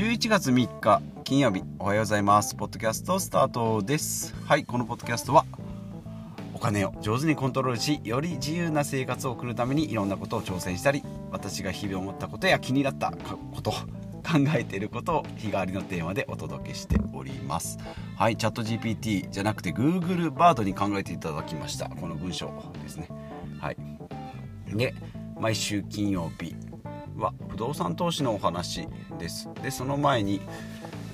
11月3日金曜日おはようございます。ポッドキャストスタートです。はいこのポッドキャストはお金を上手にコントロールしより自由な生活を送るためにいろんなことを挑戦したり私が日々思ったことや気になったこと考えていることを日替わりのテーマでお届けしております。はいチャット GPT じゃなくて Google バードに考えていただきました。この文章ですね。はい。で毎週金曜日は不動産投資のお話です。でその前に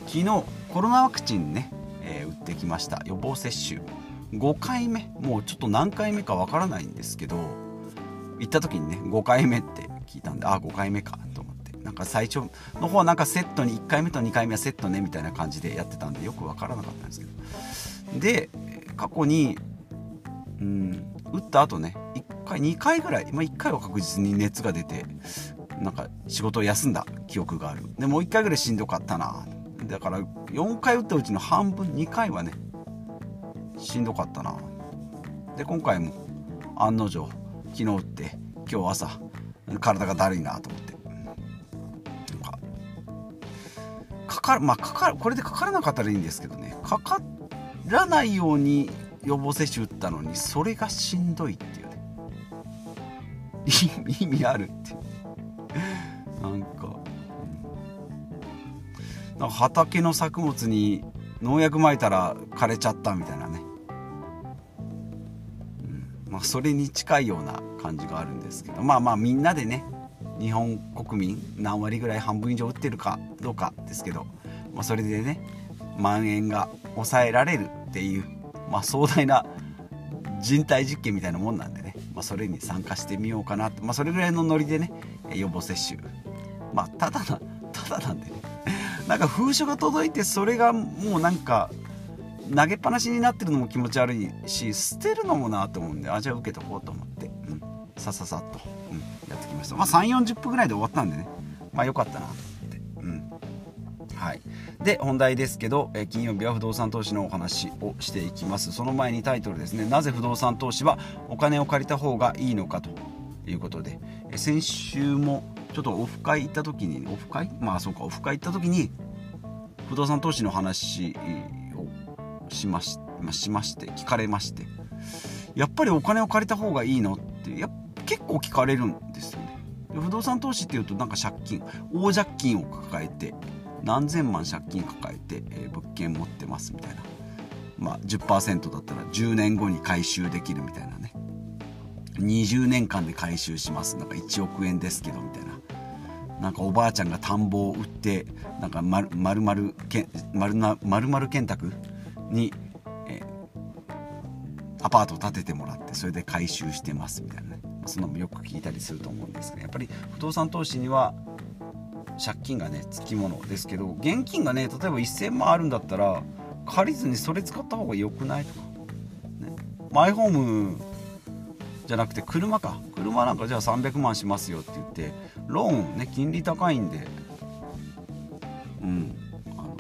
昨日コロナワクチンね、えー、打ってきました。予防接種。5回目。もうちょっと何回目かわからないんですけど行った時にね5回目って聞いたんであ5回目かと思って。なんか最初の方はなんかセットに1回目と2回目はセットねみたいな感じでやってたんでよくわからなかったんですけど。で過去にうん打った後ね1回2回ぐらい、まあ、1回は確実に熱が出てなんか仕事を休んだ記憶がある。でもう1回ぐらいしんどかったな。だから4回打ったうちの半分2回はねしんどかったな。で今回も案の定昨日打って今日朝体がだるいなと思って。かかかるまあかかるこれでかからなかったらいいんですけどね。かからないように予防接種打ったのにそれがしんどいっていうね。意味あるっていう。なんか、うん、なんか畑の作物に農薬撒いたら枯れちゃったみたいなね、うん。まあ、それに近いような感じがあるんですけど。まあまあみんなでね日本国民何割ぐらい半分以上打ってるかどうかですけど、まあ、それでね蔓延が抑えられるっていう、まあ、壮大な人体実験みたいなもんなんでね、まあ、それに参加してみようかなと、まあ、それぐらいのノリでね予防接種まあただなただなんで。ねなんか封書が届いてそれがもうなんか投げっぱなしになってるのも気持ち悪いし捨てるのもなと思うんであじゃあ受けとこうと思って、うん、さささっと、うん、やってきました。まあ3 4 0分ぐらいで終わったんでね。まあよかったなと思って。うん。はい。で本題ですけど、え金曜日は不動産投資のお話をしていきます。その前にタイトルですね。なぜ不動産投資はお金を借りた方がいいのかということで、え先週もちょっとオフ会行った時にオフ会？まあそうかオフ会行った時に不動産投資の話をしまし,、ましまして聞かれましてやっぱりお金を借りた方がいいのってや結構聞かれるんですよね。不動産投資っていうとなんか借金大借金を抱えて何千万借金抱えて、えー、物件持ってますみたいな。まあ10%だったら10年後に回収できるみたいなね。20年間で回収します。なんか1億円ですけどみたいな。なんかおばあちゃんが田んぼを売ってなんか丸々け丸な丸々建託に、え、アパートを建ててもらってそれで回収してますみたいなね。そんなのもよく聞いたりすると思うんですけどやっぱり不動産投資には借金がねつきものですけど現金がね例えば1000万あるんだったら借りずにそれ使った方が良くないとか、ね、マイホームじゃなくて車か。車なんかじゃあ300万しますよって言ってローンね金利高いんで。うん。あの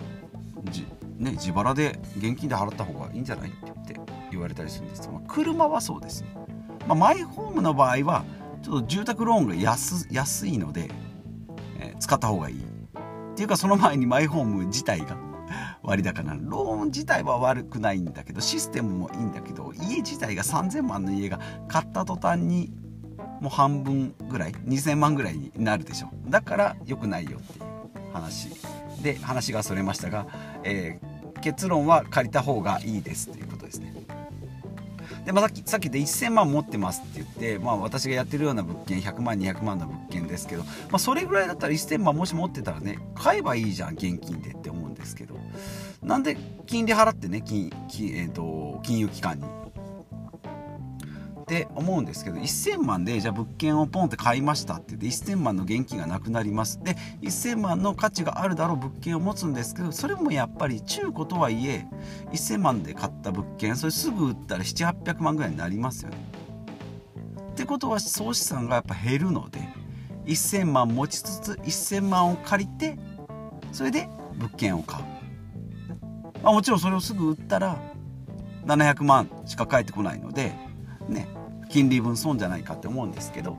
じね自腹で現金で払った方がいいんじゃないって言われたりするんですまあ、車はそうですね、まあ、マイホームの場合はちょっと住宅ローンが安安いので、えー、使った方がいいっていうかその前にマイホーム自体が 割高なローン自体は悪くないんだけどシステムもいいんだけど家自体が3000万の家が買った途端にもう半分ぐらい2000万ぐらいになるでしょ。だから良くないよっていう話。で話がそれましたが、えー、結論は借りた方がいいですということですね。で、まあ、さっきさっきで1000万持ってますって言って、まあ、私がやってるような物件100万200万の物件ですけど、まあ、それぐらいだったら1000万もし持ってたらね買えばいいじゃん現金でって思うんですけど。なんで金利払ってね金金,、えーと、金融機関にって思うんですけど1000万でじゃあ物件をポンって買いましたって言って1000万の現金がなくなりますで1000万の価値があるだろう物件を持つんですけどそれもやっぱり中古とはいえ1000万で買った物件それすぐ売ったら700800万ぐらいになりますよね。ってことは総資産がやっぱ減るので1000万持ちつつ1000万を借りてそれで物件を買う、まあ、もちろんそれをすぐ売ったら700万しか返ってこないのでね金利分損じゃないかって思うんですけど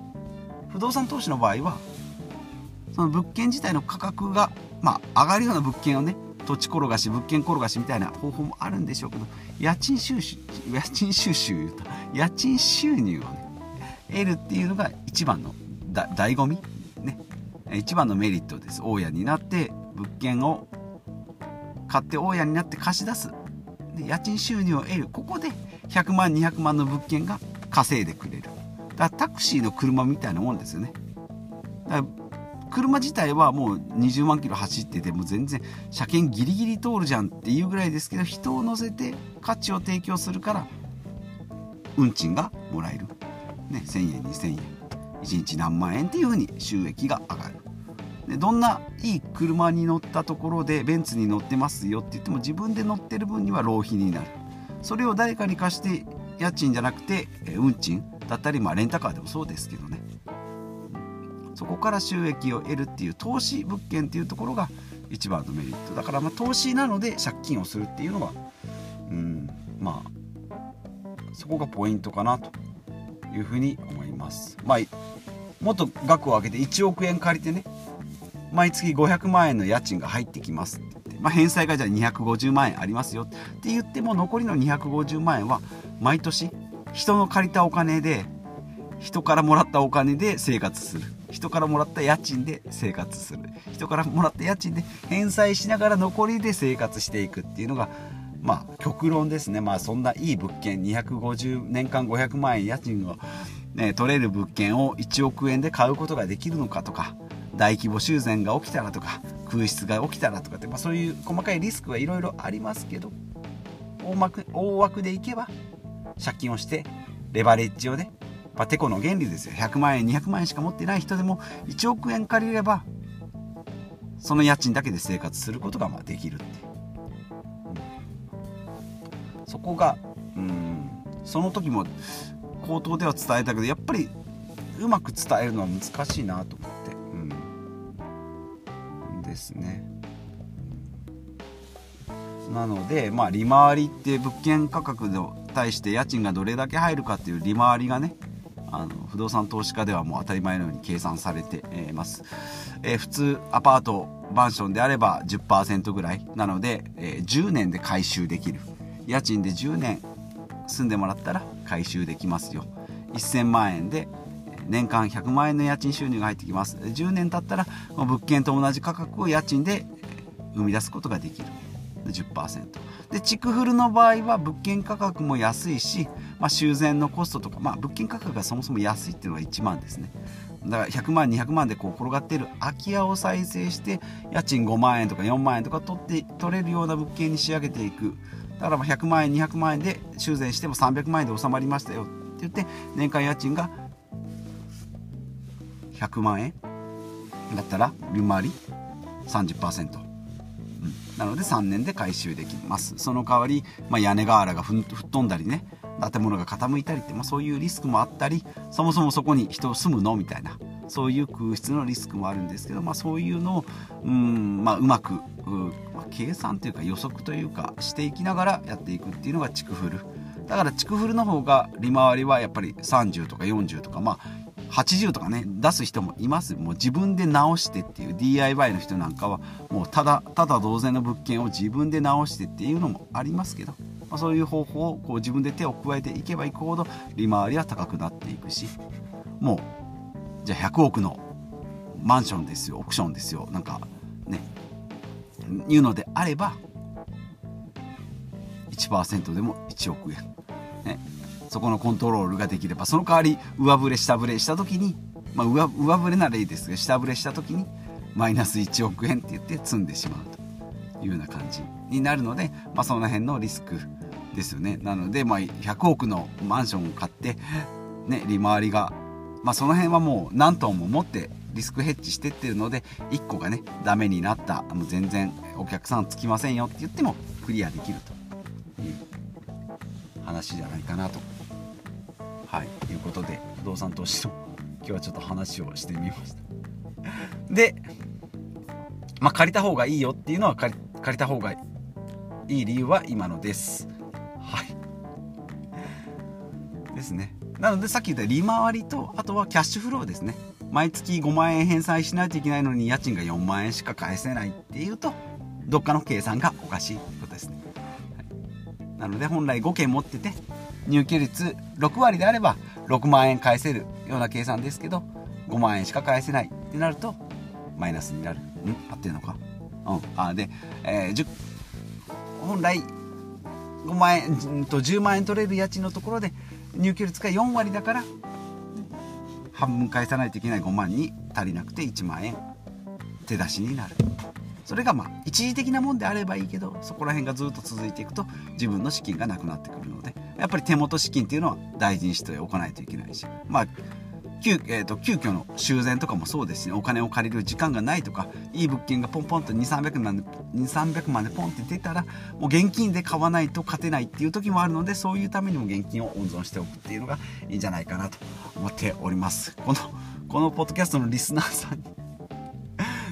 不動産投資の場合はその物件自体の価格が、まあ、上がるような物件をね土地転がし物件転がしみたいな方法もあるんでしょうけど家賃収集家賃収集言うと家賃収入をね得るっていうのが一番のだ醍醐味ね。一番のメリットです。大家になって物件を買って大家になって貸し出す。で家賃収入を得る。ここで100万200万の物件が稼いでくれる。だからタクシーの車みたいなもんですよね。だから車自体はもう20万キロ走ってても全然車検ギリギリ通るじゃんっていうぐらいですけど人を乗せて価値を提供するから運賃がもらえる、ね、1000円2000円。1日何万円っていう風に収益が上がる。でどんないい車に乗ったところでベンツに乗ってますよって言っても自分で乗ってる分には浪費になる。それを誰かに貸して家賃じゃなくてえ運賃だったり、まあ、レンタカーでもそうですけどね。そこから収益を得るっていう投資物件っていうところが一番のメリット。だからまあ投資なので借金をするっていうのはうんまあそこがポイントかなというふうに思います。まあもっと額を上げて1億円借りてね毎月500万円の家賃が入ってきます。まあ、返済がじゃあ250万円ありますよ。って言っても残りの250万円は毎年人の借りたお金で人からもらったお金で生活する。人からもらった家賃で生活する。人からもらった家賃で返済しながら残りで生活していくっていうのがまあ極論ですね。まあそんないい物件250年間500万円家賃を、ね、取れる物件を1億円で買うことができるのかとか大規模修繕が起きたらとか空室が起きたらとかって、まあ、そういう細かいリスクはいろいろありますけど大枠大枠でいけば借金をしてレバレッジをね、まあ、テコの原理ですよ。100万円200万円しか持ってない人でも1億円借りればその家賃だけで生活することがまあできるって、そこがうんその時も口頭では伝えたけどやっぱりうまく伝えるのは難しいなとなので、まあ、利回りって物件価格に対して家賃がどれだけ入るかっていう利回りがねあの不動産投資家ではもう当たり前のように計算されています、えー、普通アパートマンションであれば10%ぐらいなので、えー、10年で回収できる。家賃で10年住んでもらったら回収できますよ。1000万円で年間100万円の家賃収入が入ってきます。10年経ったら物件と同じ価格を家賃で生み出すことができる。10%で築フルの場合は物件価格も安いし、まあ、修繕のコストとか、まあ、物件価格がそもそも安いっていうのが1万ですね。だから100万200万でこう転がっている空き家を再生して家賃5万円とか4万円とか取って取れるような物件に仕上げていく。だから100万円200万円で修繕しても300万円で収まりましたよって言って年間家賃が100万円だったら利回り30%、なので3年で回収できます。その代わり、まあ、屋根瓦が吹っ飛んだりね建物が傾いたりって、まあ、そういうリスクもあったりそもそもそこに人住むのみたいなそういう空室のリスクもあるんですけど、まあ、そういうのをうん、まあ、うまく、まあ、計算というか予測というかしていきながらやっていくっていうのが築フル。だから築フルの方が利回りはやっぱり30とか40とかまあ80とかね出す人もいます。もう自分で直してっていう DIY の人なんかはもうただただ同然の物件を自分で直してっていうのもありますけど、まあ、そういう方法をこう自分で手を加えていけばいくほど利回りは高くなっていくしもうじゃあ100億のマンションですよオークションですよなんかねいうのであれば1%でも1億円、ね、そこのコントロールができればその代わり上振れ下振れした時に、まあ、上上振れならいいですが下振れした時にマイナス1億円って言って積んでしまうというような感じになるので、まあ、その辺のリスクですよね。なので、まあ、100億のマンションを買って、ね、利回りが、まあ、その辺はもう何トンも持ってリスクヘッジしてってるので1個がねダメになったもう全然お客さんつきませんよって言ってもクリアできると。話じゃないかなと。はい。いうことで不動産投資の今日はちょっと話をしてみました。でまあ借りた方がいいよっていうのは借り借りた方がいい理由は今のです。はい。ですね。なのでさっき言った利回りとあとはキャッシュフローですね。毎月5万円返済しないといけないのに家賃が4万円しか返せないっていうとどっかの計算がおかしいことですね、なので本来5件持ってて入居率6割であれば6万円返せるような計算ですけど5万円しか返せないってなるとマイナスになる。ん？合ってるのか？うん。あで、えー、本来5万円と10万円取れる家賃のところで入居率が4割だから半分返さないといけない5万に足りなくて1万円手出しになる。それがまあ一時的なもんであればいいけどそこら辺がずっと続いていくと自分の資金がなくなってくるのでやっぱり手元資金っていうのは大事にしておかないといけないしまあ急,、えーと、急遽の修繕とかもそうですし、ね、お金を借りる時間がないとかいい物件がポンポンと2300万で2300万でポンって出たらもう現金で買わないと勝てないっていう時もあるのでそういうためにも現金を温存しておくっていうのがいいんじゃないかなと思っております。このこのポッドキャストのリスナーさんに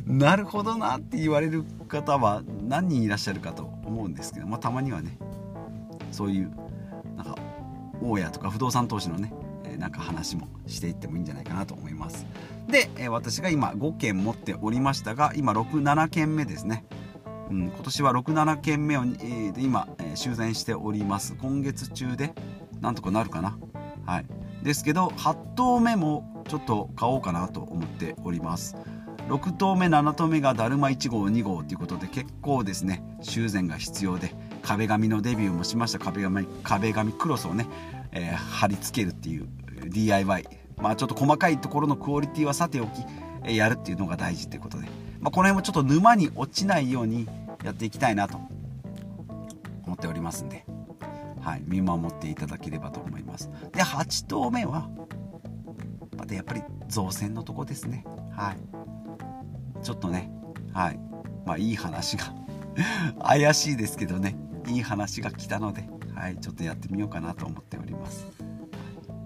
なるほどなって言われる方は何人いらっしゃるかと思うんですけど、まあ、たまにはねそういうなんか大家とか不動産投資のねなんか話もしていってもいいんじゃないかなと思います。で、え私が今5件持っておりましたが今67件目ですね。うん、今年は67件目を、えー、今、え、修繕しております。今月中でなんとかなるかな。はい。ですけど8棟目もちょっと買おうかなと思っております。6棟目7棟目がだるま1号2号ということで結構ですね修繕が必要で壁紙のデビューもしました。壁紙壁紙クロスをね、えー、貼り付けるっていう DIY まあちょっと細かいところのクオリティはさておきえやるっていうのが大事っていうことで、まあ、この辺もちょっと沼に落ちないようにやっていきたいなと思っておりますんで、はい、見守っていただければと思います。で8頭目はまたやっぱり造船のとこですね。はい。ちょっとねはい。まあいい話が 怪しいですけどね。いい話が来たのではい。ちょっとやってみようかなと思っております。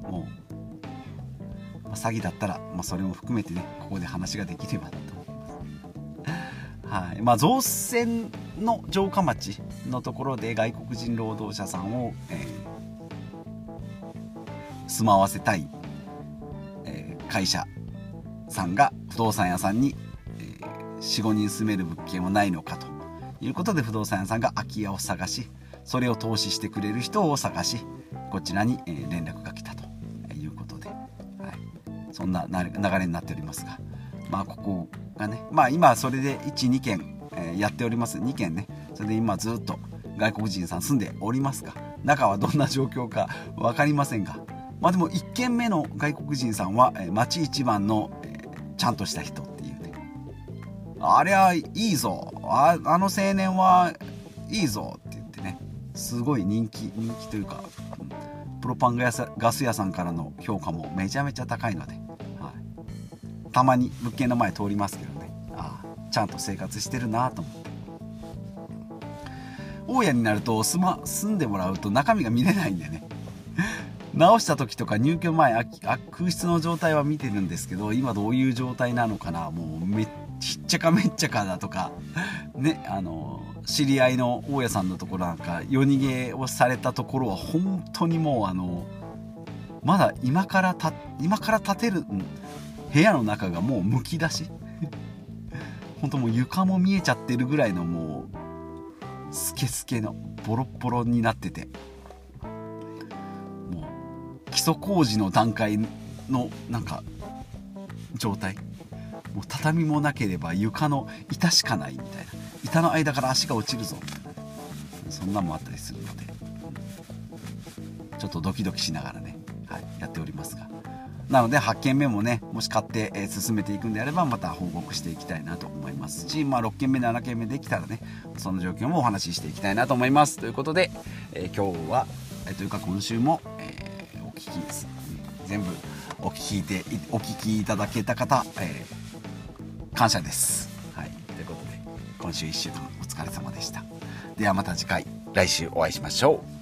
もうまあ、詐欺だったら、まあ、それも含めてねここで話ができればなと思います。はい。まあ造船の城下町のところで外国人労働者さんを、えー、住まわせたい、会社さんが不動産屋さんに、45人住める物件はないのかということで不動産屋さんが空き家を探しそれを投資してくれる人を探しこちらに、連絡が来たということで、はい。そんな流れになっておりますが。まあここがねまあ今それで12件、やっております。2件ねそれで今ずっと外国人さん住んでおりますが中はどんな状況か分かりませんがまあでも1軒目の外国人さんは、町一番の、ちゃんとした人。あれはいいぞ。ああの青年はいいぞって言ってね。すごい人気人気というかプロパンガス屋さんからの評価もめちゃめちゃ高いので。はい。たまに物件の前通りますけどね。ああちゃんと生活してるなと思って。大家になると住,、ま、住んでもらうと中身が見れないんでね。直した時とか入居前空室の状態は見てるんですけど今どういう状態なのかな。もうめっちっちゃかめっちゃかだとかねあの知り合いの大家さんのところなんか夜逃げをされたところは本当にもうあのまだ今からた今から建てる部屋の中がもうむき出し。本当もう床も見えちゃってるぐらいのもうスケスケのボロボロになってて。もう基礎工事の段階のなんか状態。もう畳もなければ床の板しかないみたいな。板の間から足が落ちるぞ。そんなんもあったりするので。ちょっとドキドキしながらね、はい、やっておりますが。なので8件目もねもし買って、え進めていくんであればまた報告していきたいなと思いますし、まあ、6件目7件目できたらねその状況もお話ししていきたいなと思います。ということで、え、今日は、えー、というか今週も、え、お聞き全部お聞きいてお聞きいただけた方、え感謝です。はい。ということで今週1週間お疲れ様でした。ではまた次回来週お会いしましょう。